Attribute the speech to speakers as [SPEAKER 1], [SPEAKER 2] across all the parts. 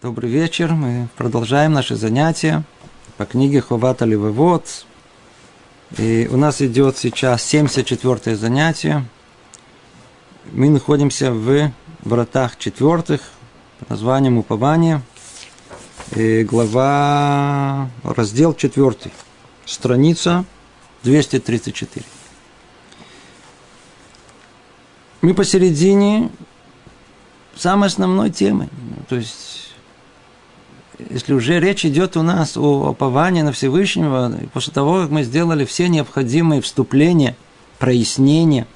[SPEAKER 1] Добрый вечер. Мы продолжаем наши занятия по книге Ховата Левовод. И у нас идет сейчас 74 занятие. Мы находимся в вратах четвертых под названием Упование. И глава, раздел четвертый, страница 234. Мы посередине самой основной темы. То есть если уже речь идет у нас о оповании на Всевышнего, после того, как мы сделали все необходимые вступления, прояснения,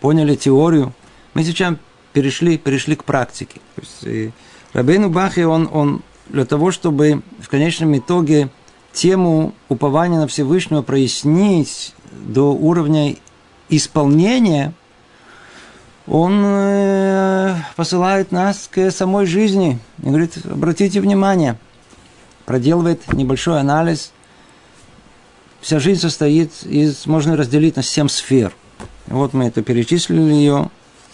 [SPEAKER 1] поняли теорию, мы сейчас перешли, перешли к практике. То есть, Рабейну Бахи, он, он для того, чтобы в конечном итоге тему упования на Всевышнего прояснить до уровня исполнения, он э, посылает нас к самой жизни и говорит, обратите внимание – проделывает небольшой анализ. Вся жизнь состоит из, можно разделить на семь сфер. Вот мы это перечислили ее.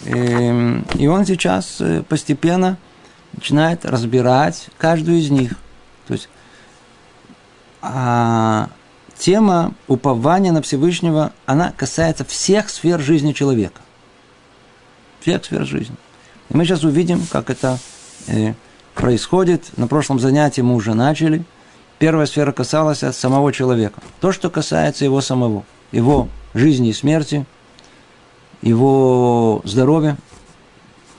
[SPEAKER 1] Эм, и он сейчас э, постепенно начинает разбирать каждую из них. То есть а тема упования на Всевышнего, она касается всех сфер жизни человека. Всех сфер жизни. И мы сейчас увидим, как это э, происходит. На прошлом занятии мы уже начали. Первая сфера касалась самого человека. То, что касается его самого, его жизни и смерти, его здоровья,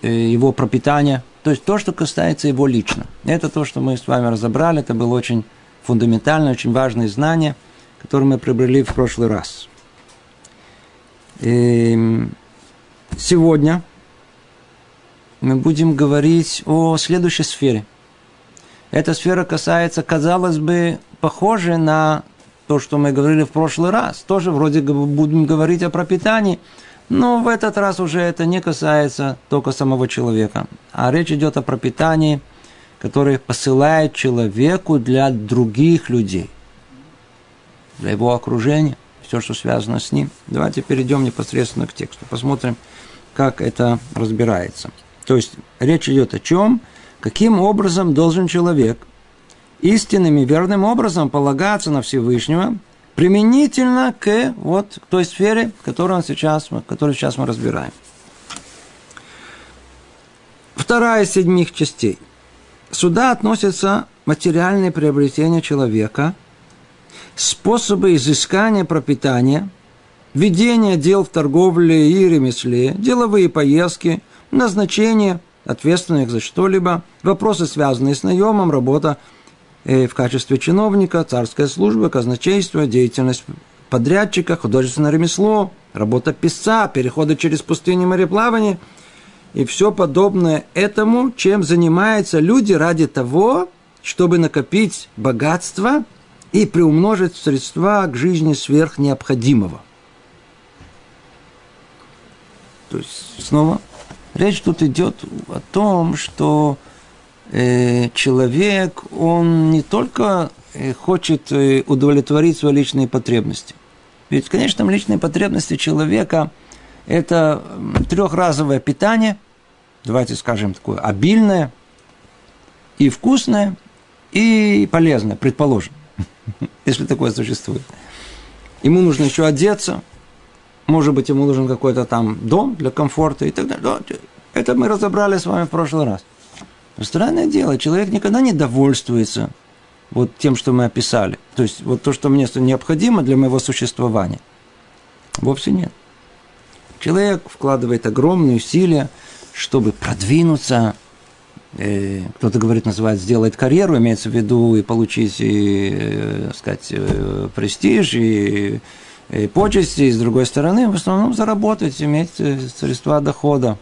[SPEAKER 1] э, его пропитания. То есть то, что касается его лично. Это то, что мы с вами разобрали. Это было очень фундаментальное, очень важное знание, которое мы приобрели в прошлый раз. И эм, сегодня мы будем говорить о следующей сфере. Эта сфера касается, казалось бы, похоже на то, что мы говорили в прошлый раз. Тоже вроде будем говорить о пропитании, но в этот раз уже это не касается только самого человека. А речь идет о пропитании, которое посылает человеку для других людей, для его окружения, все, что связано с ним. Давайте перейдем непосредственно к тексту, посмотрим, как это разбирается. То есть речь идет о чем? Каким образом должен человек истинным и верным образом полагаться на Всевышнего применительно к вот той сфере, которую, он сейчас, которую сейчас мы разбираем. Вторая из седьмих частей. Сюда относятся материальные приобретения человека, способы изыскания пропитания, ведение дел в торговле и ремесле, деловые поездки – назначение ответственных за что-либо, вопросы, связанные с наемом, работа э, в качестве чиновника, царская служба, казначейство, деятельность подрядчика, художественное ремесло, работа писца, переходы через пустыни мореплавание и все подобное этому, чем занимаются люди ради того, чтобы накопить богатство и приумножить средства к жизни сверх необходимого. То есть, снова Речь тут идет о том, что э, человек, он не только э, хочет э, удовлетворить свои личные потребности. Ведь, конечно, личные потребности человека – это трехразовое питание, давайте скажем такое, обильное и вкусное, и полезное, предположим, если такое существует. Ему нужно еще одеться – может быть, ему нужен какой-то там дом для комфорта и так далее. Это мы разобрали с вами в прошлый раз. Но странное дело, человек никогда не довольствуется вот тем, что мы описали. То есть, вот то, что мне необходимо для моего существования. Вовсе нет. Человек вкладывает огромные усилия, чтобы продвинуться, э, кто-то говорит, называет сделать карьеру, имеется в виду и получить, и, э, сказать, э, престиж, и и почести, и с другой стороны, в основном заработать, иметь э, средства дохода.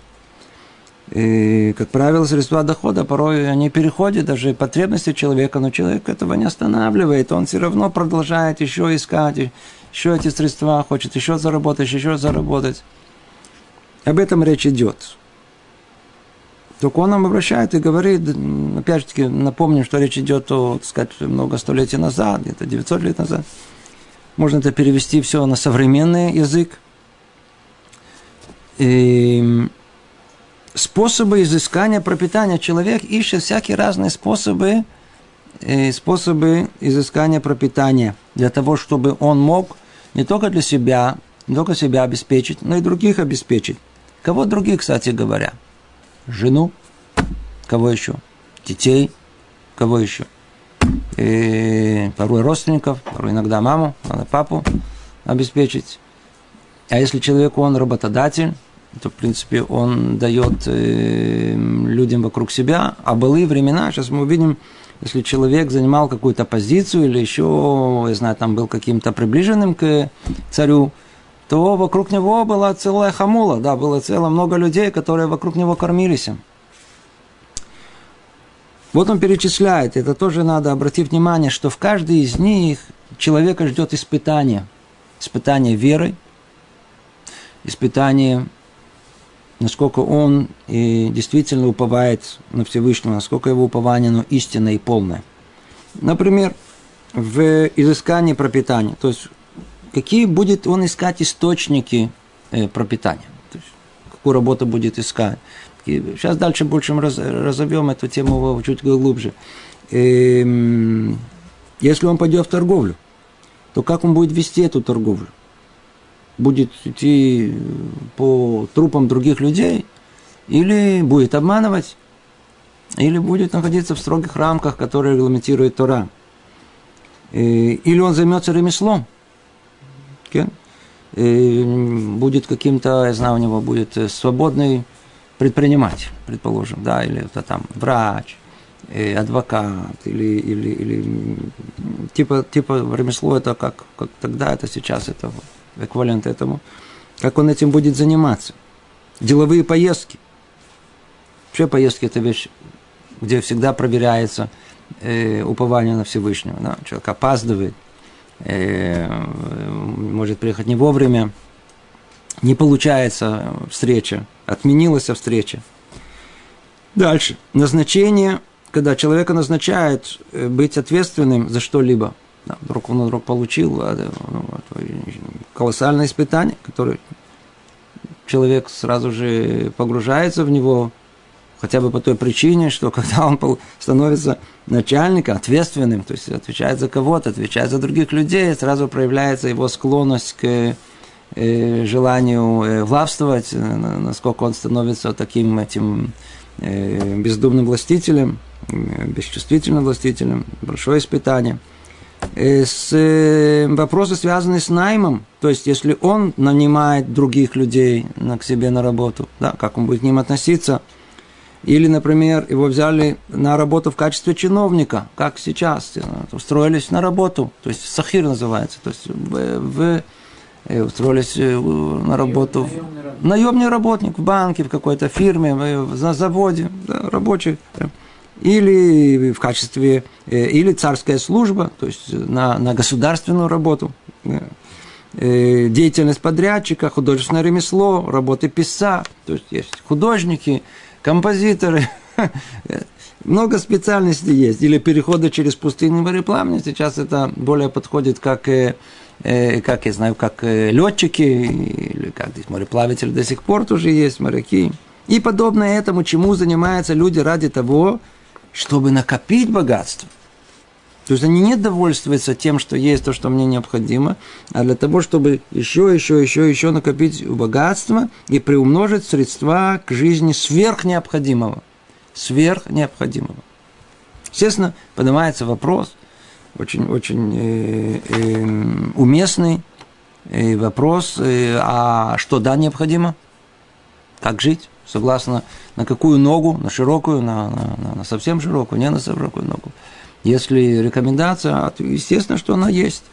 [SPEAKER 1] И, как правило, средства дохода порой они переходят даже потребности человека, но человек этого не останавливает, он все равно продолжает еще искать, еще эти средства, хочет еще заработать, еще заработать. Об этом речь идет. Только он нам обращает и говорит, опять же таки, напомним, что речь идет о, так сказать, много столетий назад, где-то 900 лет назад – можно это перевести все на современный язык. И способы изыскания пропитания. Человек ищет всякие разные способы, э, способы изыскания пропитания для того, чтобы он мог не только для себя, не только себя обеспечить, но и других обеспечить. Кого других, кстати говоря? Жену, кого еще? Детей, кого еще? И порой родственников, порой иногда маму, надо папу обеспечить. А если человек, он работодатель, то, в принципе, он дает э, людям вокруг себя. А былые времена, сейчас мы увидим, если человек занимал какую-то позицию или еще, я знаю, там был каким-то приближенным к царю, то вокруг него была целая хамула, да, было целое много людей, которые вокруг него кормились. Вот он перечисляет, это тоже надо обратить внимание, что в каждой из них человека ждет испытание. Испытание веры, испытание насколько он и действительно уповает на Всевышнего, насколько его упование оно истинное и полное. Например, в изыскании пропитания, то есть какие будет он искать источники э, пропитания, то есть какую работу будет искать. И сейчас дальше больше мы раз, разовьем эту тему чуть глубже. Эм, если он пойдет в торговлю, то как он будет вести эту торговлю? будет идти по трупам других людей, или будет обманывать, или будет находиться в строгих рамках, которые регламентирует Тора. Или он займется ремеслом. Будет каким-то, я знаю, у него будет свободный предприниматель, предположим, да, или это там врач, адвокат, или, или, или типа, типа ремесло это как, как тогда, это сейчас, это эквивалент этому, как он этим будет заниматься. Деловые поездки. Вообще поездки – это вещь, где всегда проверяется э, упование на Всевышнего. Да? Человек опаздывает, э, может приехать не вовремя, не получается встреча, отменилась встреча. Дальше. Назначение, когда человека назначают э, быть ответственным за что-либо – да, вдруг он вдруг получил ну, колоссальное испытание, которое человек сразу же погружается в него, хотя бы по той причине, что когда он становится начальником, ответственным, то есть отвечает за кого-то, отвечает за других людей, сразу проявляется его склонность к э, желанию э, властвовать, э, насколько он становится таким этим э, бездумным властителем, э, бесчувствительным властителем, большое испытание – Э, с э, вопросы, связанные с наймом, то есть если он нанимает других людей к себе на работу, да, как он будет к ним относиться, или, например, его взяли на работу в качестве чиновника, как сейчас, э, устроились на работу, то есть сахир называется, то есть в, в устроились на работу, наемный, наемный работник в банке, в какой-то фирме, на заводе, да, рабочий или в качестве, э, или царская служба, то есть на, на государственную работу, э, деятельность подрядчика, художественное ремесло, работы писца, то есть есть художники, композиторы, много специальностей есть, или переходы через пустыню мореплавания, сейчас это более подходит как э, как я знаю, как летчики, или как здесь мореплаватели до сих пор тоже есть, моряки. И подобное этому, чему занимаются люди ради того, чтобы накопить богатство. То есть они не довольствуются тем, что есть то, что мне необходимо, а для того, чтобы еще, еще, еще, еще накопить богатство и приумножить средства к жизни сверх необходимого. Сверх необходимого. Естественно, поднимается вопрос, очень, очень э, э, уместный э, вопрос, а что да необходимо? Как жить? согласно на какую ногу, на широкую, на, на, на совсем широкую, не на широкую ногу. Если рекомендация, естественно, что она есть.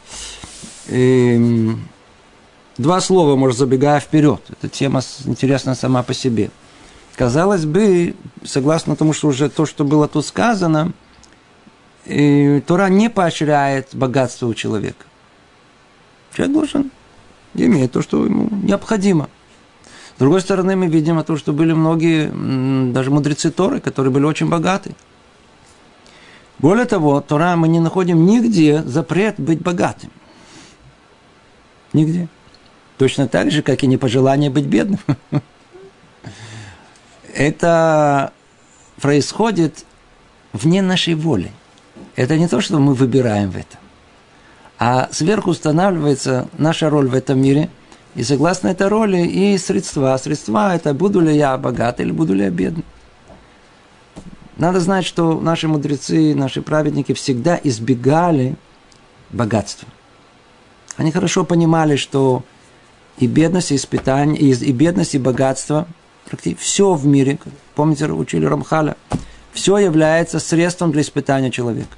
[SPEAKER 1] И эм, два слова, может, забегая вперед. Эта тема интересна сама по себе. Казалось бы, согласно тому, что уже то, что было тут сказано, и Тора не поощряет богатство у человека. Человек должен иметь то, что ему необходимо – с другой стороны, мы видим то, что были многие, даже мудрецы Торы, которые были очень богаты. Более того, Тора мы не находим нигде запрет быть богатым. Нигде. Точно так же, как и не пожелание быть бедным. это происходит вне нашей воли. Это не то, что мы выбираем в этом. А сверху устанавливается наша роль в этом мире. И согласно этой роли и средства. Средства – это буду ли я богат или буду ли я бедный. Надо знать, что наши мудрецы, наши праведники всегда избегали богатства. Они хорошо понимали, что и бедность, и испытание, и, и бедность, и богатство, практически все в мире, помните, учили Рамхаля, все является средством для испытания человека.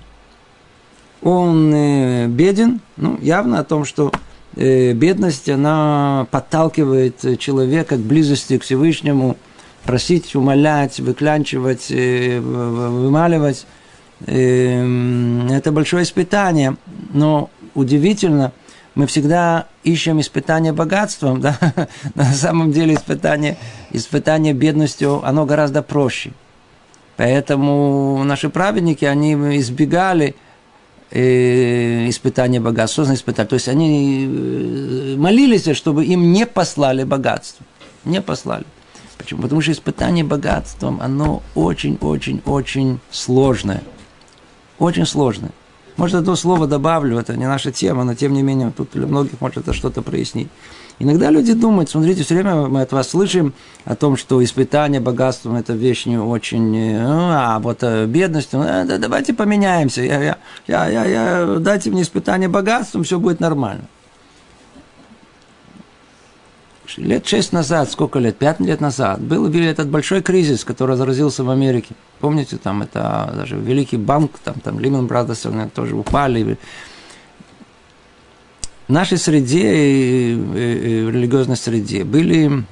[SPEAKER 1] Он э, беден, ну, явно о том, что э, бедность, она подталкивает человека к близости к Всевышнему, просить, умолять, выклянчивать, э, вымаливать. Э, это большое испытание, но удивительно – мы всегда ищем испытание богатством, да? на самом деле испытание, испытание бедностью, оно гораздо проще. Поэтому наши праведники, они избегали э, испытания богатства, что испытать? То есть они э, молились, чтобы им не послали богатство. Не послали. Почему? Потому что испытание богатством, оно очень-очень-очень сложное. Очень сложное. Может, это слово добавлю, это не наша тема, но тем не менее, тут для многих может это что-то прояснить. Иногда люди думают, смотрите, все время мы от вас слышим о том, что испытание богатством – это вещь не очень, ну, а вот э, бедностью, ну, да, давайте поменяемся, я, я, я, я, я, дайте мне испытание богатством, все будет нормально лет шесть назад, сколько лет, пять лет назад, был этот большой кризис, который разразился в Америке. Помните, там это даже великий банк, там, там Lehman Brothers тоже упали. В нашей среде, в религиозной среде, были,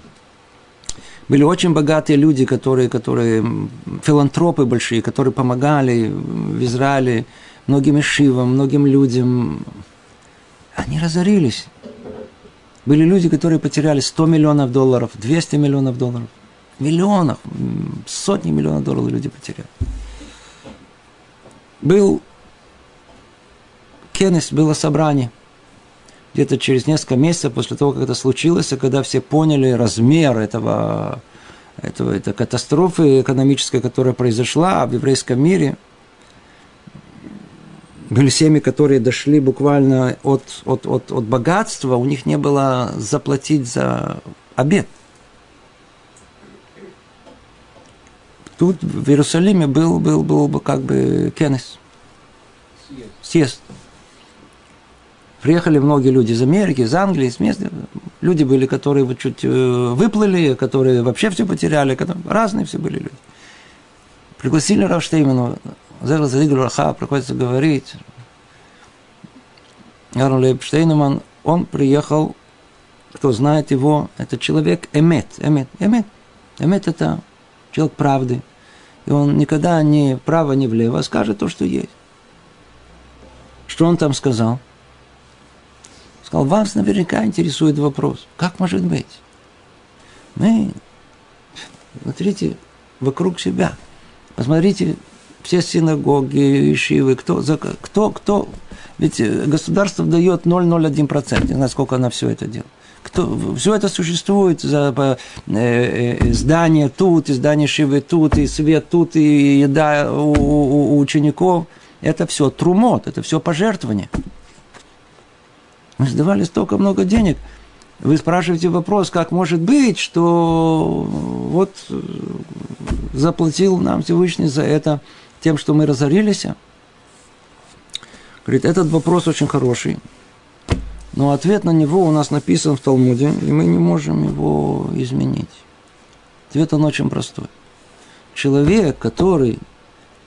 [SPEAKER 1] были очень богатые люди, которые, которые, филантропы большие, которые помогали в Израиле многим ишивам, многим людям. Они разорились. Были люди, которые потеряли 100 миллионов долларов, 200 миллионов долларов. Миллионов, сотни миллионов долларов люди потеряли. Был Кеннес, было собрание. Где-то через несколько месяцев после того, как это случилось, когда все поняли размер этого, этого, этой катастрофы экономической, которая произошла в еврейском мире – были семьи, которые дошли буквально от, от, от, от богатства, у них не было заплатить за обед. Тут в Иерусалиме был, был, был бы как бы кенес. Съезд. Приехали многие люди из Америки, из Англии, из мест. Люди были, которые вот чуть э, выплыли, которые вообще все потеряли. Разные все были люди. Пригласили Равштеймана Зерл Задигл Раха приходится говорить, Аарон Лейб Штейнеман, он приехал, кто знает его, это человек эмет, эмет, эмет. Эмет – это человек правды. И он никогда не вправо, не влево, скажет то, что есть. Что он там сказал? Сказал, вас наверняка интересует вопрос, как может быть? Мы, смотрите, вокруг себя. Посмотрите, все синагоги, ишивы, кто, за, кто, кто, ведь э, государство дает 0,01%, не знаю, сколько она все это делает. Кто, все это существует, за, э, э, здание тут, и здание Шивы тут, и свет тут, и еда у, у, у учеников. Это все трумот, это все пожертвование. Мы сдавали столько много денег. Вы спрашиваете вопрос, как может быть, что вот э, заплатил нам Всевышний за это тем, что мы разорились? Говорит, этот вопрос очень хороший, но ответ на него у нас написан в Талмуде, и мы не можем его изменить. Ответ он очень простой. Человек, который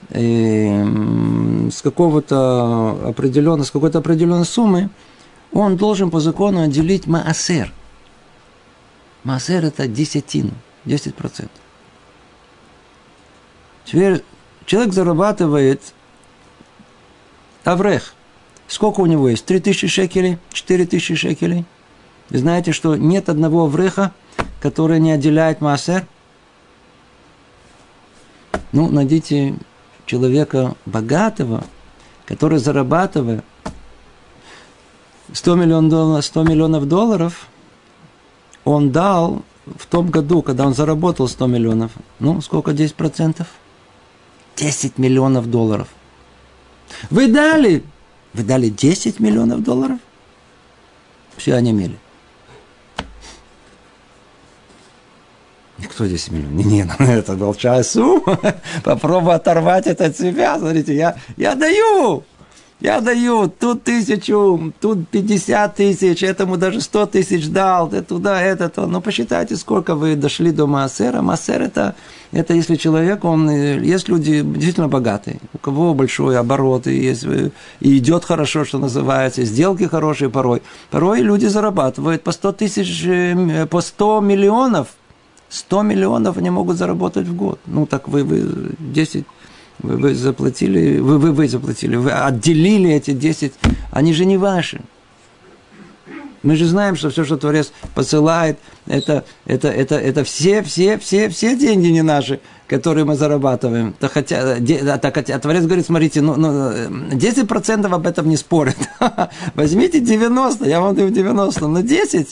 [SPEAKER 1] э, с какого-то определенного, с какой-то определенной суммы, он должен по закону отделить маасер. Маасер – это десятину, 10%. Теперь Человек зарабатывает Аврех. Сколько у него есть? Три тысячи шекелей? Четыре тысячи шекелей? Вы знаете, что нет одного Авреха, который не отделяет Маасер? Ну, найдите человека богатого, который зарабатывает 100 миллионов долларов, 100 миллионов долларов, он дал в том году, когда он заработал 100 миллионов, ну, сколько 10 процентов? 10 миллионов долларов. Вы дали, вы дали 10 миллионов долларов? Все они имели. Кто здесь миллион? Не, не, ну, это большая сумма. Попробуй оторвать это от себя. Смотрите, я, я даю. Я даю тут тысячу, тут 50 тысяч, этому даже 100 тысяч дал, ты туда, это, то. Ну, посчитайте, сколько вы дошли до Маасера. Маасер это, это если человек, он, есть люди действительно богатые, у кого большой оборот, и, есть, и идет хорошо, что называется, сделки хорошие порой. Порой люди зарабатывают по 100 тысяч, э, по 100 миллионов. 100 миллионов они могут заработать в год. Ну, так вы, вы 10 вы, вы заплатили, вы, вы, вы заплатили, вы отделили эти 10, они же не ваши. Мы же знаем, что все, что Творец посылает, это, это, это, это все, все, все, все деньги не наши, которые мы зарабатываем. Так хотя, так, хотя Творец говорит, смотрите, ну, ну, 10% об этом не спорят. Возьмите 90, я вам даю 90, но 10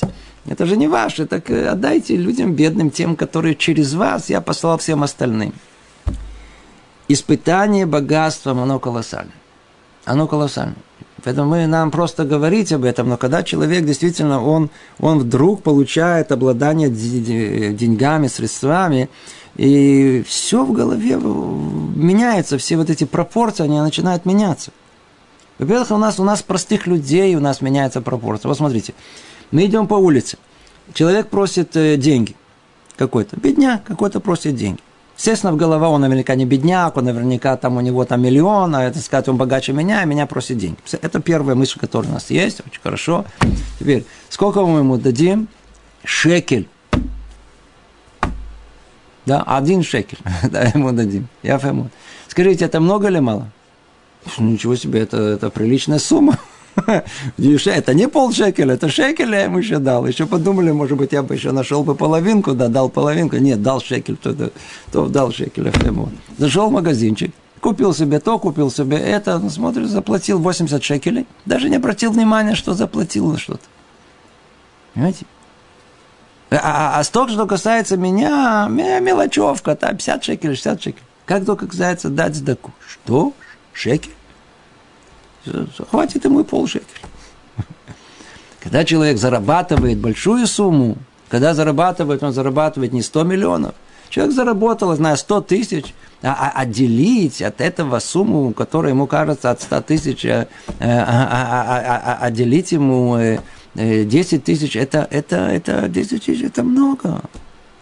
[SPEAKER 1] это же не ваше, так отдайте людям бедным, тем, которые через вас я послал всем остальным испытание богатством, оно колоссальное. Оно колоссальное. Поэтому мы, нам просто говорить об этом, но когда человек действительно, он, он вдруг получает обладание деньгами, средствами, и все в голове меняется, все вот эти пропорции, они начинают меняться. Во-первых, у нас, у нас простых людей, у нас меняется пропорция. Вот смотрите, мы идем по улице, человек просит э, деньги какой-то, бедня какой-то просит деньги. Естественно, в голова он наверняка не бедняк, он наверняка там у него там миллион, а это сказать, он богаче меня, и меня просит деньги. Это первая мысль, которая у нас есть, очень хорошо. Теперь, сколько мы ему дадим? Шекель. Да, один шекель, да, ему дадим. Я ему. Скажите, это много или мало? Ничего себе, это, это приличная сумма. Это не полшекеля, это шекель я ему еще дал. Еще подумали, может быть, я бы еще нашел бы половинку, да, дал половинку. Нет, дал шекель, то, то, то дал шекель ему. Зашел в магазинчик, купил себе то, купил себе это, ну, смотрит, заплатил 80 шекелей, даже не обратил внимания, что заплатил на что-то. Понимаете? А, а, а столько, что касается меня, мелочевка, там 50 шекелей, 60 шекелей. Как только касается дать сдаку. Что? Шекель? Хватит ему и полшекеля. Когда человек зарабатывает большую сумму, когда зарабатывает, он зарабатывает не 100 миллионов. Человек заработал, знаю, 100 тысяч, а, а отделить от этого сумму, которая ему кажется от 100 тысяч, а, а, а, а, отделить ему 10 тысяч, это, это, это 10 тысяч, это много.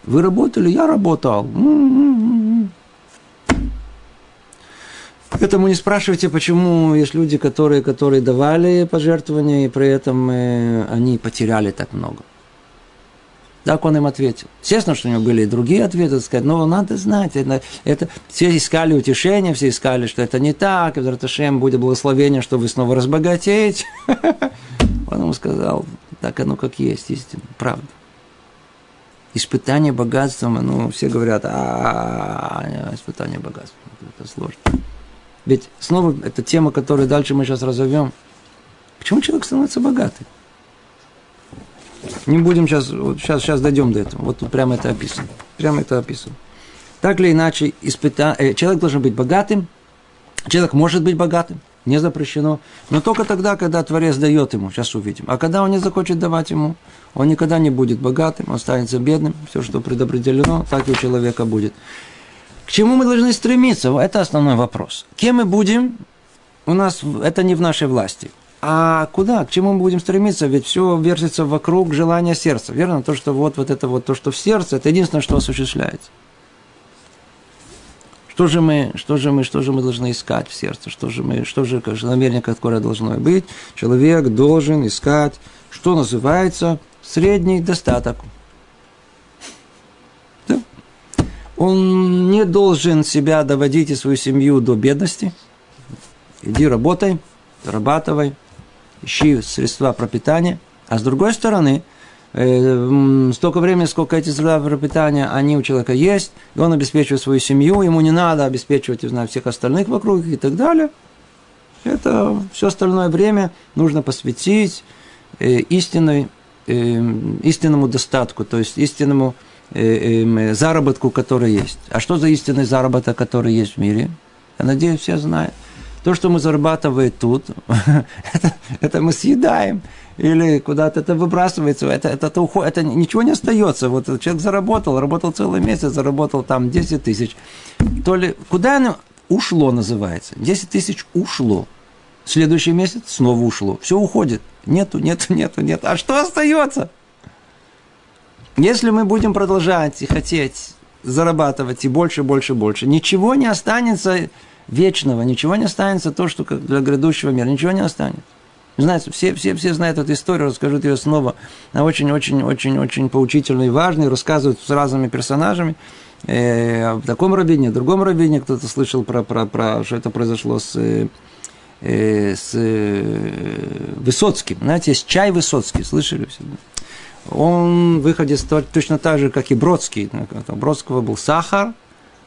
[SPEAKER 1] Вы работали, я работал. Поэтому не спрашивайте, почему есть люди, которые, которые давали пожертвования, и при этом э, они потеряли так много. Так он им ответил. Естественно, что у него были и другие ответы, сказать, но надо знать, это, это, все искали утешения, все искали, что это не так, и Раташем будет благословение, что вы снова разбогатеете. Он ему сказал, так оно как есть, истина, правда. Испытание богатством, ну, все говорят, а, испытание богатством, это сложно. Ведь снова эта тема, которую дальше мы сейчас разовьем. Почему человек становится богатым? Не будем сейчас, вот сейчас, сейчас дойдем до этого. Вот тут прямо это описано. Прямо это описано. Так или иначе, испыта... э, человек должен быть богатым. Человек может быть богатым, не запрещено. Но только тогда, когда Творец дает ему, сейчас увидим. А когда он не захочет давать ему, он никогда не будет богатым, он останется бедным. Все, что предопределено, так и у человека будет. К чему мы должны стремиться? Это основной вопрос. Кем мы будем? У нас это не в нашей власти. А куда? К чему мы будем стремиться? Ведь все вертится вокруг желания сердца. Верно? То, что вот, вот это вот, то, что в сердце, это единственное, что осуществляется. Что же мы, что же мы, что же мы должны искать в сердце? Что же мы, что же, как же намерение, которое должно быть? Человек должен искать, что называется, средний достаток. Он не должен себя доводить и свою семью до бедности. Иди работай, зарабатывай, ищи средства пропитания. А с другой стороны, э, столько времени, сколько эти средства пропитания, они у человека есть, и он обеспечивает свою семью, ему не надо обеспечивать, не знаю, всех остальных вокруг и так далее. Это все остальное время нужно посвятить э, истинной э, истинному достатку, то есть истинному заработку, который есть. А что за истинный заработок, который есть в мире? Я надеюсь, все знают. То, что мы зарабатываем тут, это, это мы съедаем или куда-то это выбрасывается, это, это, это, уходит, это ничего не остается. Вот человек заработал, работал целый месяц, заработал там 10 тысяч. То ли, куда оно ушло называется? 10 тысяч ушло. Следующий месяц снова ушло. Все уходит. Нету, нету, нету, нету. А что остается? Если мы будем продолжать и хотеть зарабатывать и больше, больше, больше, ничего не останется вечного, ничего не останется то, что для грядущего мира, ничего не останется. Знаете, все, все, все знают эту историю, расскажут ее снова. Она очень-очень-очень-очень поучительная и важная, рассказывают с разными персонажами. Э, в таком раввине, в другом раввине кто-то слышал про, про, про, что это произошло с, э, с э, Высоцким. Знаете, есть чай Высоцкий, слышали все? Он выходит точно так же, как и Бродский. У Бродского был сахар,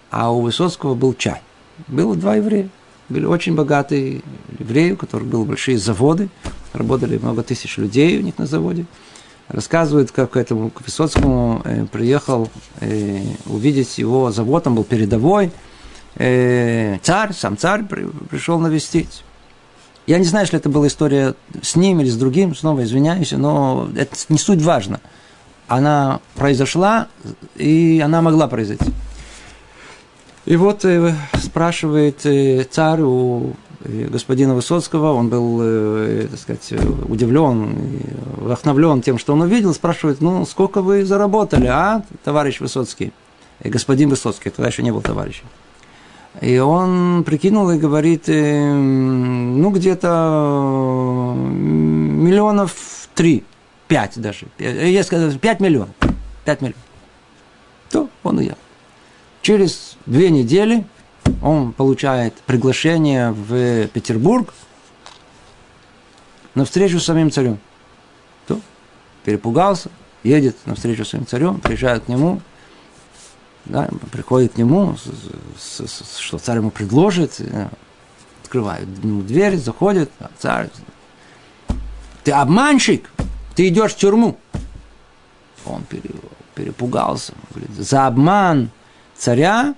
[SPEAKER 1] а у Высоцкого был чай. Было два еврея были очень богатые евреи, у которых были большие заводы, работали много тысяч людей у них на заводе. Рассказывают, как к этому к Высоцкому э, приехал э, увидеть его завод, он был передовой. Э, царь, сам царь при, пришел навестить. Я не знаю, если это была история с ним или с другим, снова извиняюсь, но это не суть важно. Она произошла, и она могла произойти. И вот э, спрашивает э, царь у э, господина Высоцкого, он был, так сказать, удивлен, вдохновлен тем, что он увидел, спрашивает, ну, сколько вы заработали, а, товарищ Высоцкий? И господин Высоцкий, тогда еще не был товарищем. И он прикинул и говорит, ну, где-то миллионов три, пять даже. Я сказал, пять миллионов. Пять миллионов. То он уехал. Через две недели он получает приглашение в Петербург на встречу с самим царем. То перепугался, едет на встречу с своим царем, приезжает к нему, да, приходит к нему, с, с, с, что царь ему предложит, э, открывает ему дверь, заходит, а царь, ты обманщик, ты идешь в тюрьму. Он перепугался, говорит, за обман царя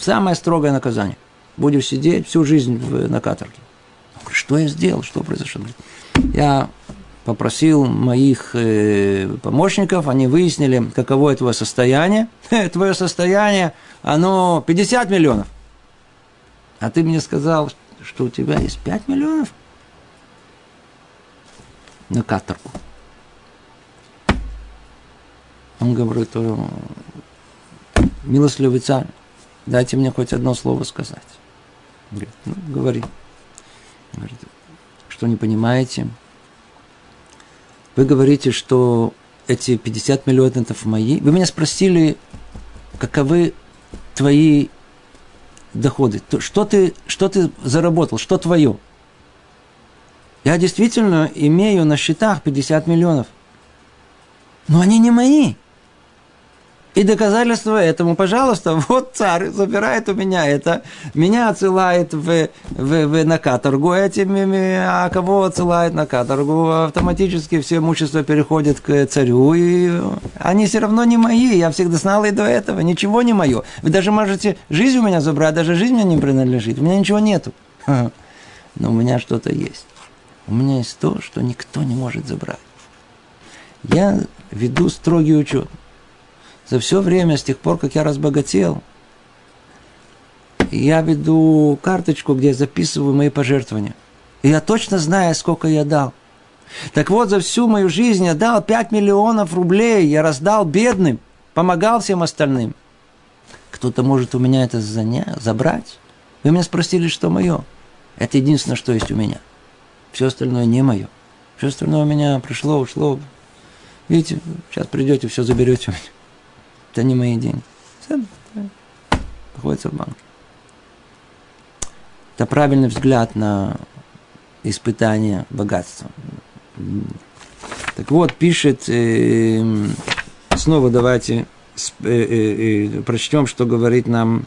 [SPEAKER 1] самое строгое наказание. Будешь сидеть всю жизнь в, на каторге. Он говорит, что я сделал, что произошло? Я попросил моих э, помощников, они выяснили, каково твое состояние. Твое состояние, оно 50 миллионов. А ты мне сказал, что у тебя есть 5 миллионов на каторгу. Он говорит, милостливый царь, дайте мне хоть одно слово сказать. Говорит, ну, говори. Говорит, что не понимаете? Вы говорите, что эти 50 миллионов мои. Вы меня спросили, каковы твои доходы. Что ты, что ты заработал, что твое? Я действительно имею на счетах 50 миллионов. Но они не мои. И доказательство этому, пожалуйста, вот царь забирает у меня это, меня отсылает в, в, в, на каторгу этими, а кого отсылает на каторгу, автоматически все имущество переходит к царю, и они все равно не мои, я всегда знал и до этого, ничего не мое. Вы даже можете жизнь у меня забрать, даже жизнь мне не принадлежит, у меня ничего нету. Но у меня что-то есть. У меня есть то, что никто не может забрать. Я веду строгий учет за все время, с тех пор, как я разбогател, я веду карточку, где я записываю мои пожертвования. И я точно знаю, сколько я дал. Так вот, за всю мою жизнь я дал 5 миллионов рублей, я раздал бедным, помогал всем остальным. Кто-то может у меня это занять, забрать. Вы меня спросили, что мое. Это единственное, что есть у меня. Все остальное не мое. Все остальное у меня пришло, ушло. Видите, сейчас придете, все заберете у меня. Это не мои деньги. Находится в банке. Это правильный взгляд на испытание богатства. Так вот, пишет, э, снова давайте э, э, э, прочтем, что говорит нам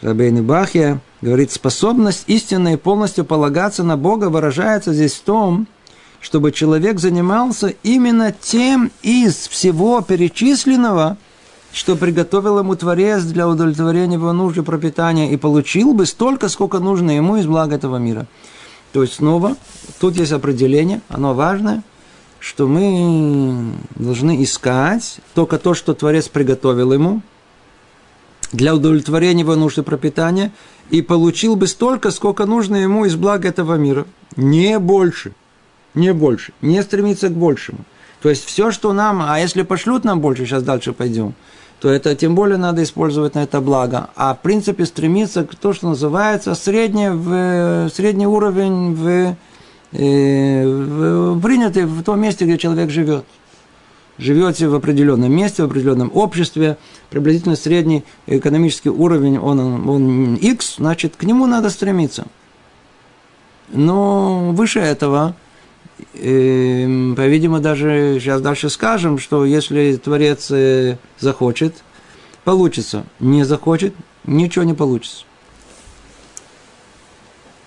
[SPEAKER 1] Рабейн Бахья. Говорит, способность истинно и полностью полагаться на Бога выражается здесь в том, чтобы человек занимался именно тем из всего перечисленного, что приготовил ему Творец для удовлетворения его нужд и пропитания, и получил бы столько, сколько нужно ему из блага этого мира. То есть снова, тут есть определение, оно важное, что мы должны искать только то, что Творец приготовил ему, для удовлетворения его нужд и пропитания, и получил бы столько, сколько нужно ему из блага этого мира. Не больше. Не больше. Не стремиться к большему. То есть все, что нам, а если пошлют нам больше, сейчас дальше пойдем, то это тем более надо использовать на это благо. А в принципе стремиться к то, что называется средний, в, средний уровень в, э, в, принятый в том месте, где человек живет живете в определенном месте, в определенном обществе, приблизительно средний экономический уровень, он, он X, значит, к нему надо стремиться. Но выше этого, э, по-видимому, даже сейчас дальше скажем, что если Творец э, захочет, получится. Не захочет, ничего не получится.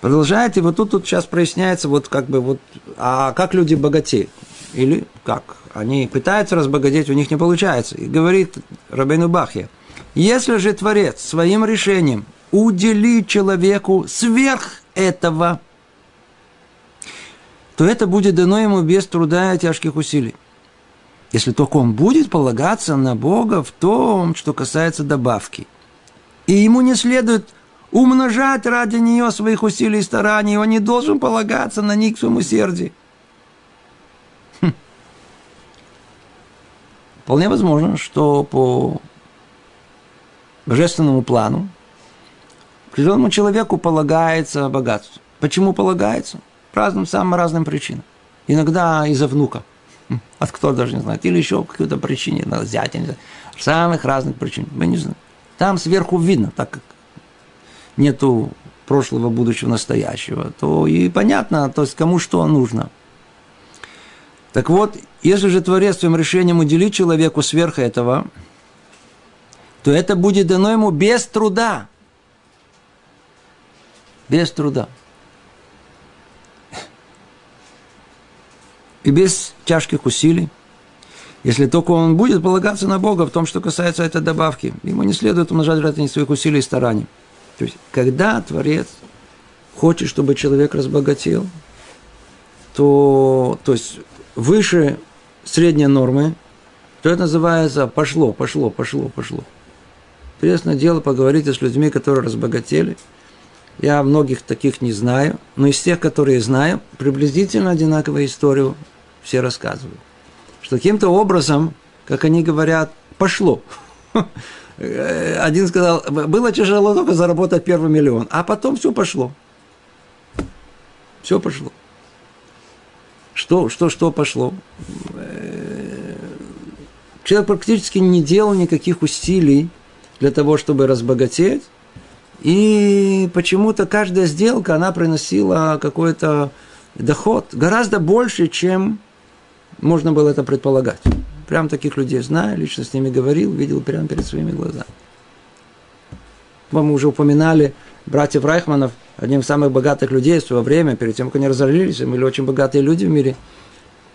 [SPEAKER 1] Продолжает, и вот тут, тут сейчас проясняется, вот как бы вот, а как люди богатеют? Или как? Они пытаются разбогатеть, у них не получается. И говорит Рабейну Бахья, если же Творец своим решением уделит человеку сверх этого, то это будет дано ему без труда и тяжких усилий. Если только он будет полагаться на Бога в том, что касается добавки. И ему не следует умножать ради нее своих усилий и стараний, он не должен полагаться на них в своем усердии. Вполне возможно, что по божественному плану определенному человеку полагается богатство. Почему полагается? Разным, самым разным причинам. Иногда из-за внука. От кто даже не знает. Или еще по какой-то причине. Надо взять, не знаю. Самых разных причин. Мы не знаем. Там сверху видно, так как нету прошлого, будущего, настоящего, то и понятно, то есть кому что нужно – так вот, если же Творец своим решением уделит человеку сверх этого, то это будет дано ему без труда. Без труда. И без тяжких усилий. Если только он будет полагаться на Бога в том, что касается этой добавки, ему не следует умножать ради своих усилий и стараний. То есть, когда Творец хочет, чтобы человек разбогател, то, то есть выше средней нормы, то это называется пошло, пошло, пошло, пошло. Интересное дело поговорить с людьми, которые разбогатели. Я многих таких не знаю, но из тех, которые знаю, приблизительно одинаковую историю все рассказывают. Что каким-то образом, как они говорят, пошло. Один сказал, было тяжело только заработать первый миллион, а потом все пошло. Все пошло. Что, что, что пошло? Э, человек практически не делал никаких усилий для того, чтобы разбогатеть. И почему-то каждая сделка, она приносила какой-то доход гораздо больше, чем можно было это предполагать. Прям таких людей знаю, лично с ними говорил, видел прямо перед своими глазами. Мы уже упоминали братьев Райхманов, одним из самых богатых людей в свое время, перед тем, как они разорились, были очень богатые люди в мире,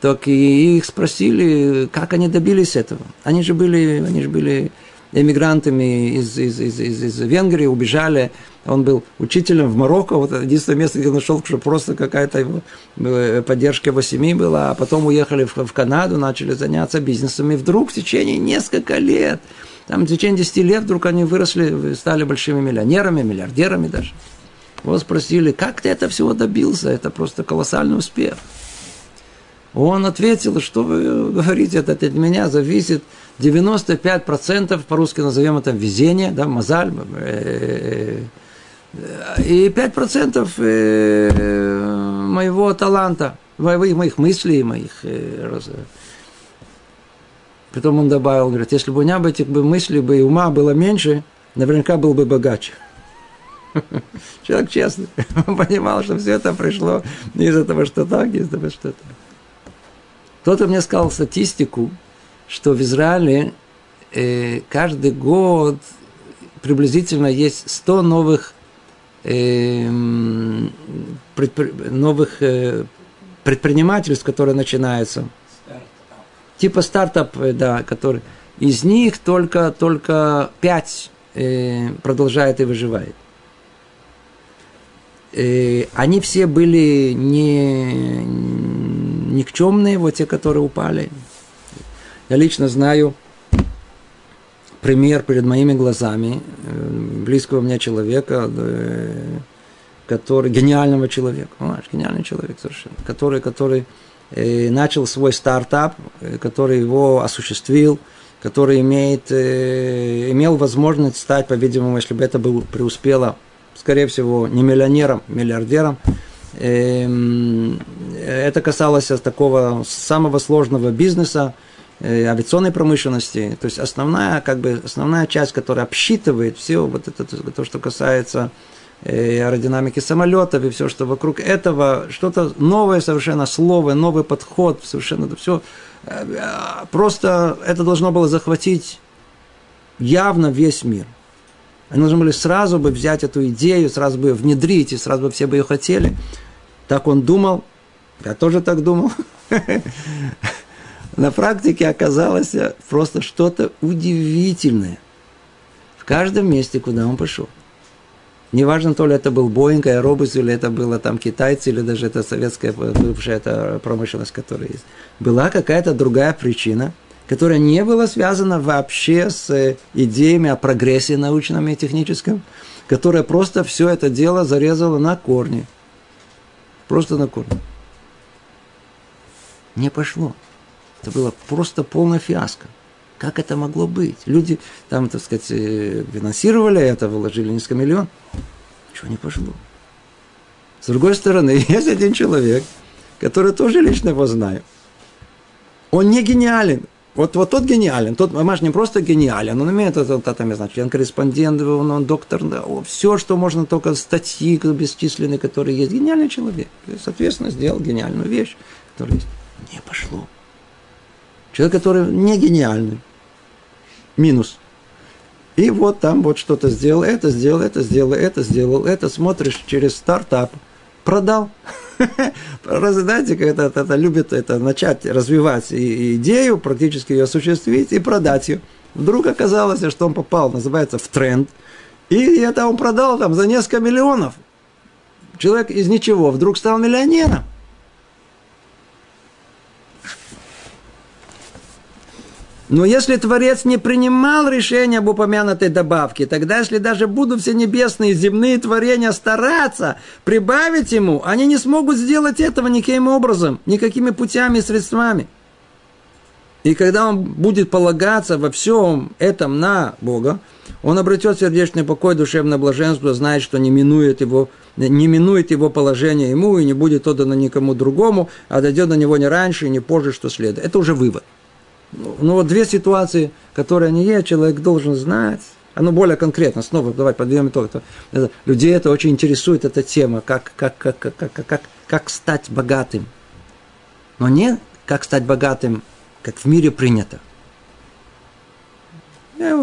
[SPEAKER 1] так и их спросили, как они добились этого. Они же были, они же были эмигрантами из, из, из, из, из Венгрии, убежали. Он был учителем в Марокко, вот единственное место, где нашел, что просто какая-то его э, поддержка его семьи была, а потом уехали в, в Канаду, начали заняться бизнесом, и вдруг в течение нескольких лет, там в течение 10 лет вдруг они выросли, стали большими миллионерами, миллиардерами даже. Его спросили, как ты это всего добился? Это просто колоссальный успех. Он ответил, что вы говорите, это от меня зависит 95%, по-русски назовем это везение, да, мозаль, э, и 5% э, моего таланта, моих мыслей, моих... Э, Потом он добавил, говорит, если бы у меня бы этих бы мыслей бы и ума было меньше, наверняка был бы богаче. Человек честный. Он понимал, что все это пришло не из-за того, что так, не из-за того, что так. Кто-то мне сказал статистику, что в Израиле э, каждый год приблизительно есть 100 новых, э, предпри... новых э, предпринимательств, которые начинаются. Стартап. Типа стартап, э, да, который... Из них только, только пять э, продолжает и выживает. Э, они все были не никчемные, вот те, которые упали. Я лично знаю пример перед моими глазами э, близкого мне человека, э, который гениального человека, понимаешь, гениальный человек совершенно, который, который э, начал свой стартап, который его осуществил, который имеет, имел возможность стать, по-видимому, если бы это было преуспело, скорее всего, не миллионером, миллиардером. Эм, это касалось такого самого сложного бизнеса, авиационной промышленности. То есть основная, как бы, основная часть, которая обсчитывает все вот это, то, что касается э, аэродинамики самолетов и все, что вокруг этого, что-то новое совершенно слово, новый подход, совершенно это все. Э, просто это должно было захватить явно весь мир. Они должны были сразу бы взять эту идею, сразу бы ее внедрить, и сразу бы все бы ее хотели. Так он думал, я тоже так думал. на практике оказалось просто что-то удивительное. В каждом месте, куда он пошел. Неважно, то ли это был Боинг, Аэробус, или это было там китайцы, или даже это советская бывшая это промышленность, которая есть. Была какая-то другая причина, которая не была связана вообще с идеями о прогрессе научном и техническом, которая просто все это дело зарезала на корни. Просто на корни. Не пошло. Это было просто полная фиаско. Как это могло быть? Люди там, так сказать, э, финансировали это, вложили несколько миллионов. Чего не пошло? С другой стороны, есть один человек, который тоже лично его знаю. Он не гениален. Вот, вот тот гениален, тот Маш не просто гениален, он имеет это, там, я знаю, член-корреспондент, он, он доктор, да, все, что можно, только статьи бесчисленные, которые есть. Гениальный человек. Соответственно, сделал гениальную вещь, которая есть. Не пошло. Человек, который не гениальный. Минус. И вот там вот что-то сделал, это сделал, это сделал, это сделал, это смотришь через стартап. Продал. Знаете, это, это любит это начать развивать идею, практически ее осуществить и продать ее. Вдруг оказалось, что он попал, называется, в тренд. И это он продал там за несколько миллионов. Человек из ничего вдруг стал миллионером. Но если Творец не принимал решение об упомянутой добавке, тогда если даже будут все небесные и земные творения стараться прибавить ему, они не смогут сделать этого никаким образом, никакими путями и средствами. И когда он будет полагаться во всем этом на Бога, он обретет сердечный покой, душевное блаженство, знает, что не минует его, не минует его положение ему и не будет отдано никому другому, а дойдет до него не раньше и не позже, что следует. Это уже вывод. Ну, вот две ситуации, которые они есть, человек должен знать. Оно более конкретно, снова давай подведем итог. Это, это, людей это очень интересует, эта тема, как, как, как, как, как, как, как стать богатым. Но не как стать богатым, как в мире принято.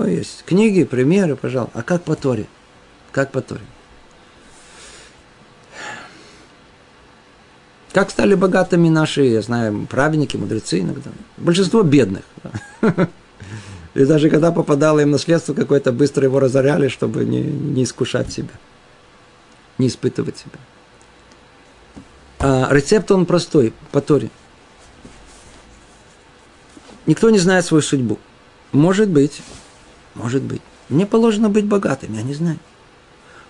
[SPEAKER 1] Есть книги, примеры, пожалуйста. А как по Торе? Как по Торе? Как стали богатыми наши, я знаю, праведники, мудрецы иногда. Большинство бедных. И даже когда попадало им наследство какое-то, быстро его разоряли, чтобы не, не искушать себя, не испытывать себя. А рецепт он простой, по Торе. Никто не знает свою судьбу. Может быть, может быть. Мне положено быть богатым, я не знаю.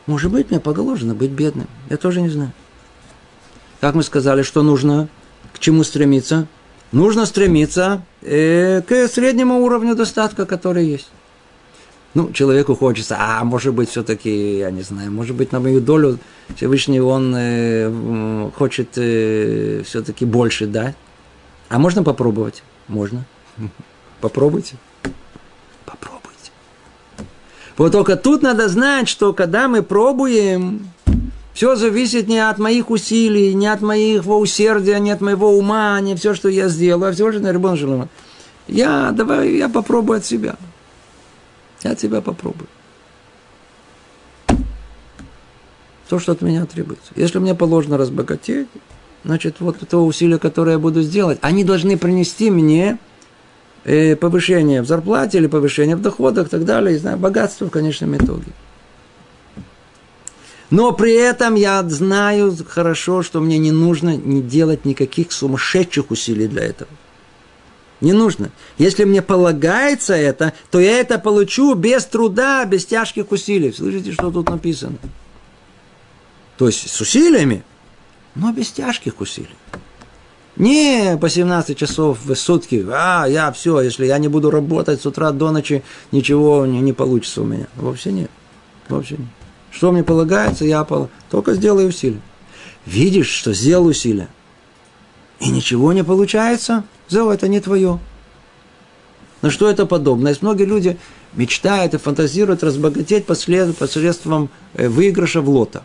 [SPEAKER 1] Может быть, мне положено быть бедным, я тоже не знаю. Как мы сказали, что нужно, к чему стремиться? Нужно стремиться э, к среднему уровню достатка, который есть. Ну, человеку хочется, а может быть, все-таки, я не знаю, может быть, на мою долю Всевышний он э, хочет э, все-таки больше дать. А можно попробовать? Можно. Попробуйте. Попробуйте. Вот только тут надо знать, что когда мы пробуем, все зависит не от моих усилий, не от моего усердия, не от моего ума, не все, что я сделаю, а всего же на Рибон Шалома. Я, давай, я попробую от себя. Я от себя попробую. То, что от меня требуется. Если мне положено разбогатеть, значит, вот то усилие, которое я буду сделать, они должны принести мне э, повышение в зарплате или повышение в доходах и так далее, и знаю, богатство в конечном итоге. Но при этом я знаю хорошо, что мне не нужно не делать никаких сумасшедших усилий для этого. Не нужно. Если мне полагается это, то я это получу без труда, без тяжких усилий. Слышите, что тут написано? То есть с усилиями, но без тяжких усилий. Не по 17 часов в сутки. А, я все, если я не буду работать с утра до ночи, ничего не, не получится у меня. Вовсе нет. Вовсе нет. Что мне полагается, я пол... только сделаю усилия. Видишь, что сделал усилия, и ничего не получается, Зел, это не твое. На что это подобно? Есть многие люди мечтают и фантазируют разбогатеть посредством э, выигрыша в лото.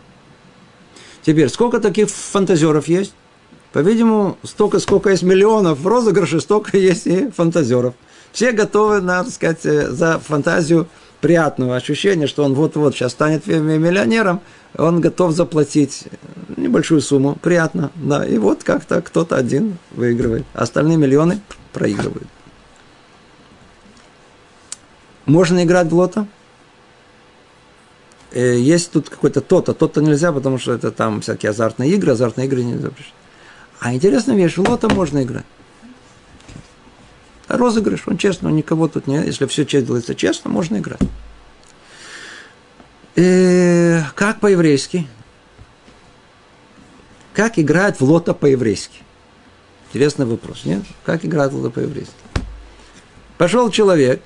[SPEAKER 1] Теперь, сколько таких фантазеров есть? По-видимому, столько, сколько есть миллионов в розыгрыше, столько есть и фантазеров. Все готовы, надо сказать, э, за фантазию приятного ощущения, что он вот-вот сейчас станет миллионером, он готов заплатить небольшую сумму, приятно, да, и вот как-то кто-то один выигрывает, остальные миллионы проигрывают. Можно играть в лото? Э, есть тут какой-то то-то, то-то нельзя, потому что это там всякие азартные игры, азартные игры не запрещены. А интересная вещь, в лото можно играть розыгрыш, он честно, он никого тут не... Если все делается честно, можно играть. И э, как по-еврейски? Как играют в лото по-еврейски? Интересный вопрос, нет? Как играют в лото по-еврейски? Пошел человек,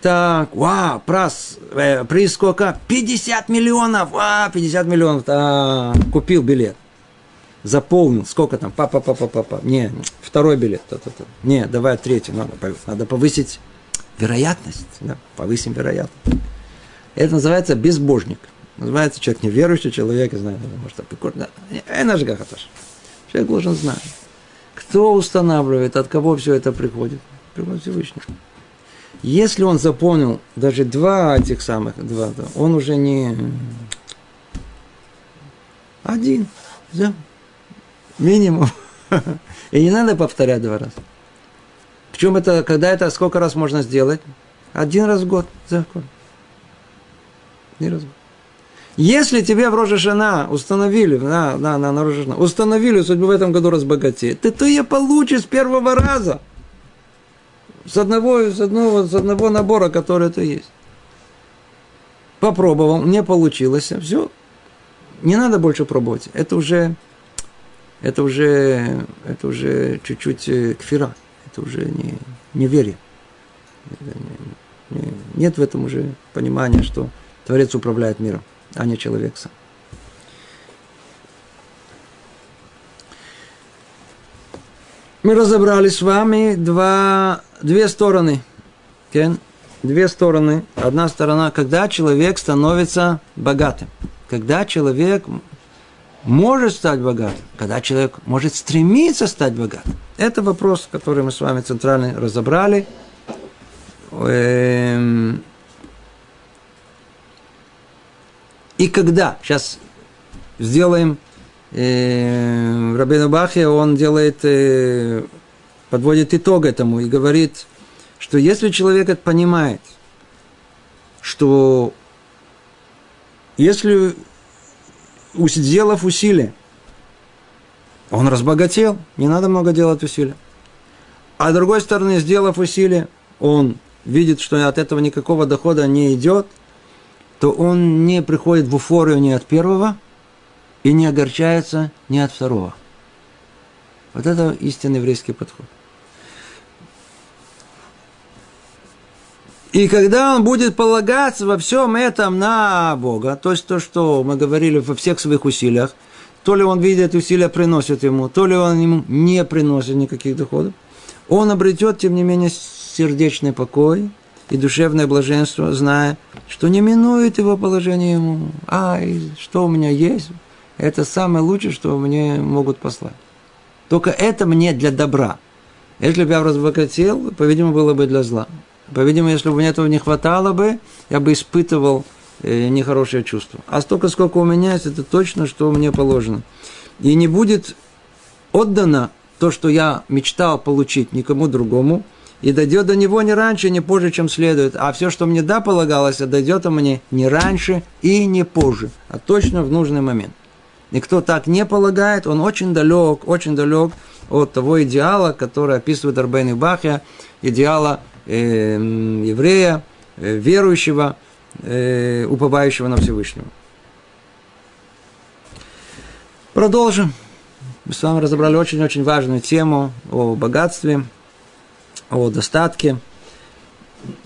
[SPEAKER 1] так, вау, приз, э, приз сколько? 50 миллионов, а, 50 миллионов, а, купил билет заполнил, сколько там, папа, папа, папа, не, второй билет, то, то, то. не, давай третий, надо, надо повысить вероятность, да, повысим вероятность. Это называется безбожник. Называется человек неверующий, человек, я знаю, может, да, это же хаташ. Человек должен знать, кто устанавливает, от кого все это приходит. Приходит Всевышний. Если он запомнил даже два этих самых, два, он уже не один. Да? Минимум. И не надо повторять два раза. Причем это, когда это, сколько раз можно сделать? Один раз в год. Закон. Один раз в год. Если тебе в Рожешана установили, на, на, на, на Рожешана, установили судьбу в этом году разбогатеть, ты то ее получишь с первого раза. С одного, с одного, с одного набора, который это есть. Попробовал, не получилось, все. Не надо больше пробовать. Это уже это уже, это уже чуть-чуть э, кфира, это уже не, не вере. Не, не, нет в этом уже понимания, что Творец управляет миром, а не человек сам. Мы разобрали с вами два, две стороны. Кен? Две стороны. Одна сторона, когда человек становится богатым. Когда человек может стать богатым, когда человек может стремиться стать богатым. Это вопрос, который мы с вами центрально разобрали. Эм, и когда, сейчас сделаем, э, Рабину Бахе, он делает, э, подводит итог этому и говорит, что если человек это понимает, что если сделав усилия, он разбогател, не надо много делать усилий. А с другой стороны, сделав усилия, он видит, что от этого никакого дохода не идет, то он не приходит в уфорию ни от первого и не огорчается ни от второго. Вот это истинный еврейский подход. И когда он будет полагаться во всем этом на Бога, то есть то, что мы говорили во всех своих усилиях, то ли он видит, усилия приносят ему, то ли он ему не приносит никаких доходов, он обретет, тем не менее, сердечный покой и душевное блаженство, зная, что не минует его положение ему. А, что у меня есть, это самое лучшее, что мне могут послать. Только это мне для добра. Если бы я разбогател, по-видимому, было бы для зла. По-видимому, если бы мне этого не хватало бы, я бы испытывал э, нехорошее чувство. А столько, сколько у меня есть, это точно, что мне положено. И не будет отдано то, что я мечтал получить никому другому, и дойдет до него не раньше, не позже, чем следует. А все, что мне да полагалось, дойдет до мне не раньше и не позже, а точно в нужный момент. Никто так не полагает, он очень далек, очень далек от того идеала, который описывает Арбейн и Бахья, идеала э, еврея, э, верующего, э, уповающего на Всевышнего. Продолжим. Мы с вами разобрали очень-очень важную тему о богатстве, о достатке.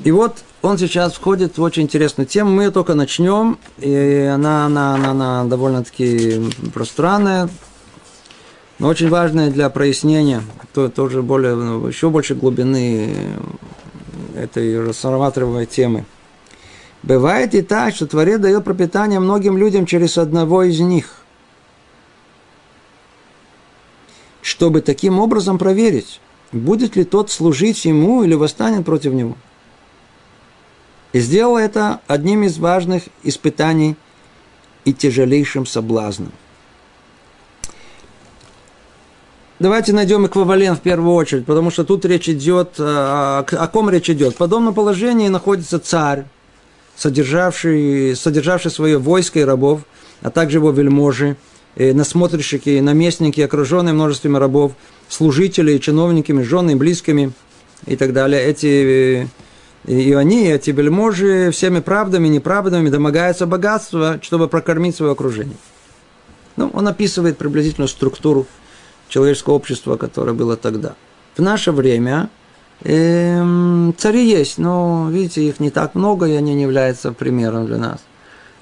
[SPEAKER 1] И вот он сейчас входит в очень интересную тему. Мы ее только начнем, и она, она, она, она довольно-таки пространная, но очень важная для прояснения, то, тоже более, ну, еще больше глубины этой рассматриваемой темы. Бывает и так, что Творец дает пропитание многим людям через одного из них, чтобы таким образом проверить, будет ли тот служить ему или восстанет против него. И сделал это одним из важных испытаний и тяжелейшим соблазном. Давайте найдем эквивалент в первую очередь, потому что тут речь идет, э, о, ком речь идет. В подобном положении находится царь, содержавший, содержавший свое войско и рабов, а также его вельможи, э, насмотрщики, наместники, окруженные множеством рабов, служители, чиновниками, женами, близкими и так далее. Эти и они, эти вельможи, всеми правдами и неправдами домогаются богатства, чтобы прокормить свое окружение. Ну, он описывает приблизительную структуру человеческого общества, которое было тогда. В наше время э, цари есть, но, видите, их не так много, и они не являются примером для нас.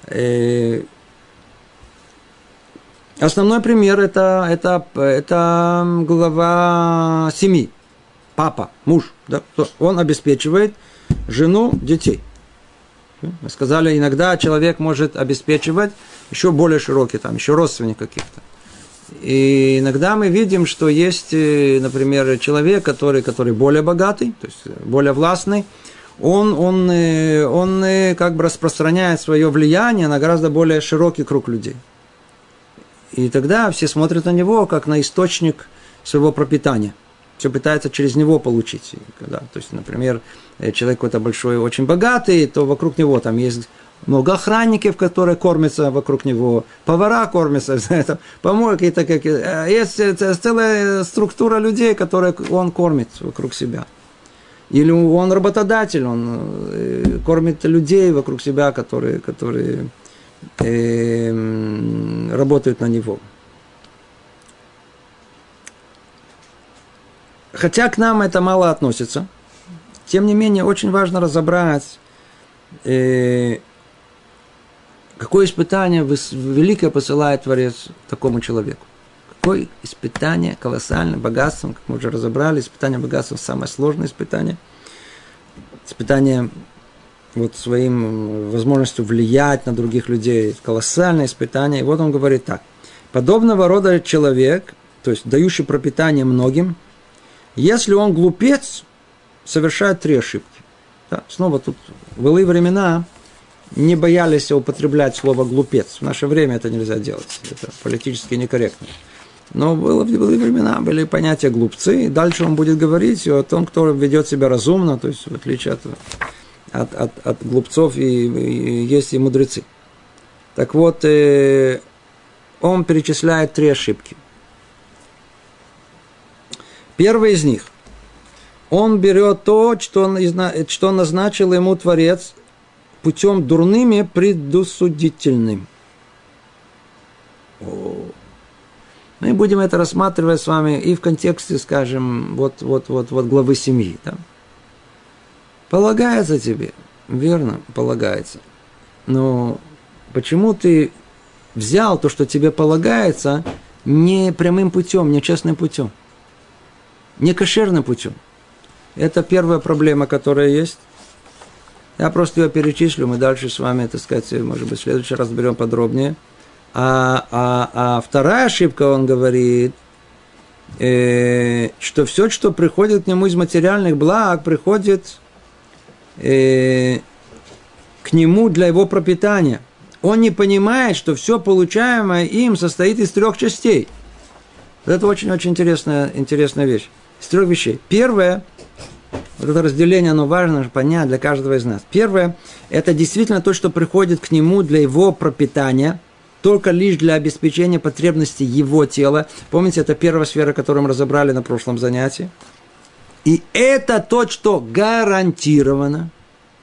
[SPEAKER 1] Э, основной пример это, это, это глава семьи, папа, муж. Да, он обеспечивает жену, детей. Мы сказали, иногда человек может обеспечивать еще более широкий, там, еще родственник каких-то. И иногда мы видим, что есть, э, например, человек, который, который более богатый, то есть более властный, он, он, э, он э, как бы распространяет свое влияние на гораздо более широкий круг людей. И тогда все смотрят на него как на источник своего пропитания – все пытается через него получить. Когда, то есть, например, э, человек какой-то большой, очень богатый, то вокруг него там есть много охранников, которые кормятся вокруг него, повара кормятся, помойки и так как э, есть целая структура людей, которые он кормит вокруг себя. Или он работодатель, он э, кормит людей вокруг себя, которые, которые э, работают на него. Хотя к нам это мало относится, тем не менее очень важно разобрать, э, какое испытание великое посылает Творец такому человеку. Какое испытание колоссальное, богатством, как мы уже разобрали, испытание богатством самое сложное испытание. Испытание вот своим возможностью влиять на других людей, колоссальное испытание. И вот он говорит так. Подобного рода человек, то есть дающий пропитание многим – если он глупец, совершает три ошибки. Да, снова тут в былые времена не боялись употреблять слово «глупец». В наше время это нельзя делать. Это политически некорректно. Но было в былые времена, были понятия глупцы. И дальше он будет говорить о том, кто ведет себя разумно, то есть в отличие от, от, от, от глупцов и, и есть и мудрецы. Так вот, э, он перечисляет три ошибки – Первый из них. Он берет то, что, что назначил ему Творец путем дурными предусудительным. Мы будем это рассматривать с вами и в контексте, скажем, вот, вот, вот, вот главы семьи. Да? Полагается тебе, верно, полагается. Но почему ты взял то, что тебе полагается, не прямым путем, не честным путем? не кошерным путем. Это первая проблема, которая есть. Я просто ее перечислю, мы дальше с вами, так сказать, может быть, в следующий раз разберем подробнее. А, а, а вторая ошибка, он говорит, э, что все, что приходит к нему из материальных благ, приходит э, к нему для его пропитания. Он не понимает, что все получаемое им состоит из трех частей – Это очень-очень интересная, интересная вещь. Из трех вещей. Первое, вот это разделение, оно важно понять для каждого из нас. Первое, это действительно то, что приходит к нему для его пропитания, только лишь для обеспечения потребностей его тела. Помните, это первая сфера, которую мы разобрали на прошлом занятии. И это то, что гарантировано.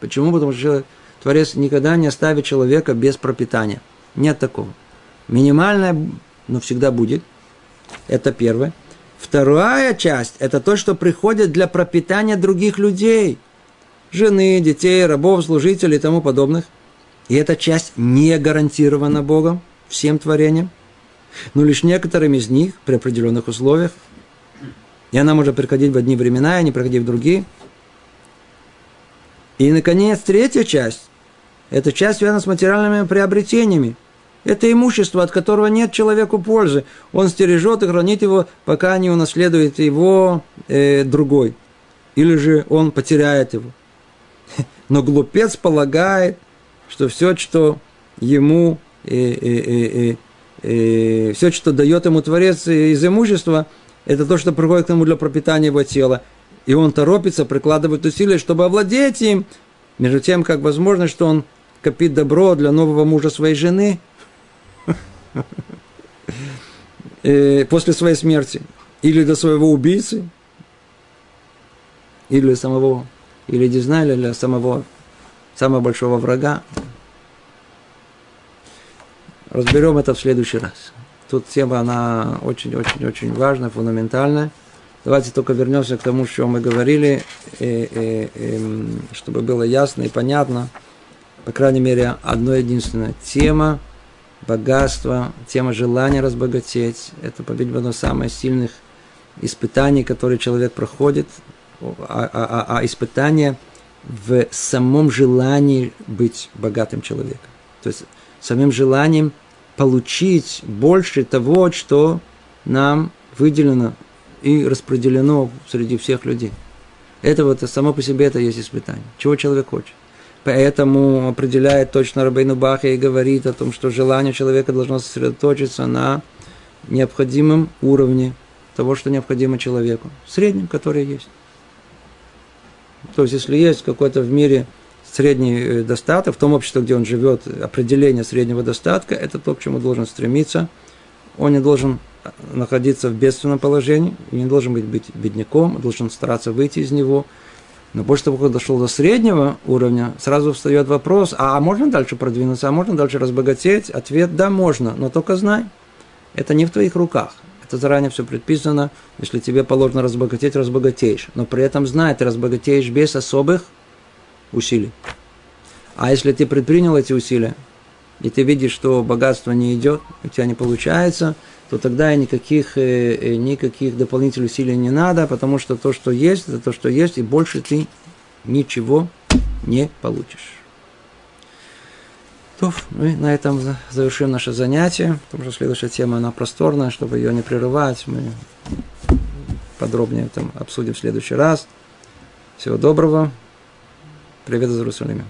[SPEAKER 1] Почему? Потому что Творец никогда не оставит человека без пропитания. Нет такого. Минимальное, но всегда будет. Это первое. Вторая часть – это то, что приходит для пропитания других людей. Жены, детей, рабов, служителей и тому подобных. И эта часть не гарантирована Богом всем творениям, но лишь некоторым из них при определенных условиях. И она может приходить в одни времена, и не приходить в другие. И, наконец, третья часть – это часть связана с материальными приобретениями – это имущество, от которого нет человеку пользы. Он стережет и хранит его, пока не унаследует его э, другой. Или же он потеряет его. Но глупец полагает, что все, что ему, э, э, э, э, э, все, что дает ему Творец из имущества, это то, что приходит к нему для пропитания его тела. И он торопится, прикладывает усилия, чтобы овладеть им, между тем, как возможно, что он копит добро для нового мужа своей жены – Э, после своей смерти, или до своего убийцы, или самого, или не знаю, или для самого, самого большого врага. Разберем это в следующий раз. Тут тема, она очень-очень-очень важная, фундаментальная. Давайте только вернемся к тому, о чем мы говорили, и, и, и, чтобы было ясно и понятно. По крайней мере, одно единственное. Тема богатство, тема желания разбогатеть. Это, по-видимому, самое сильных испытаний, которые человек проходит, а, а, а, а испытание в самом желании быть богатым человеком. То есть самим желанием получить больше того, что нам выделено и распределено среди всех людей. Это вот само по себе это есть испытание. Чего человек хочет. Поэтому определяет точно Рабейну Баха и говорит о том, что желание человека должно сосредоточиться на необходимом уровне того, что необходимо человеку, среднем, который есть. То есть, если есть какой-то в мире средний э, достаток, в том обществе, где он живет, определение среднего достатка, это то, к чему должен стремиться. Он не должен находиться в бедственном положении, не должен быть бедняком, должен стараться выйти из него – но после того, как дошел до среднего уровня, сразу встает вопрос, а можно дальше продвинуться, а можно дальше разбогатеть? Ответ – да, можно, но только знай, это не в твоих руках. Это заранее все предписано. Если тебе положено разбогатеть, разбогатеешь. Но при этом знай, ты разбогатеешь без особых усилий. А если ты предпринял эти усилия, и ты видишь, что богатство не идет, у тебя не получается – то тогда никаких, э, э, никаких дополнительных усилий не надо, потому что то, что есть, это то, что есть, и больше ты ничего не получишь. То, мы на этом завершим наше занятие, потому что следующая тема, она просторная, чтобы ее не прерывать, мы подробнее там обсудим в следующий раз. Всего доброго. Привет из Иерусалима.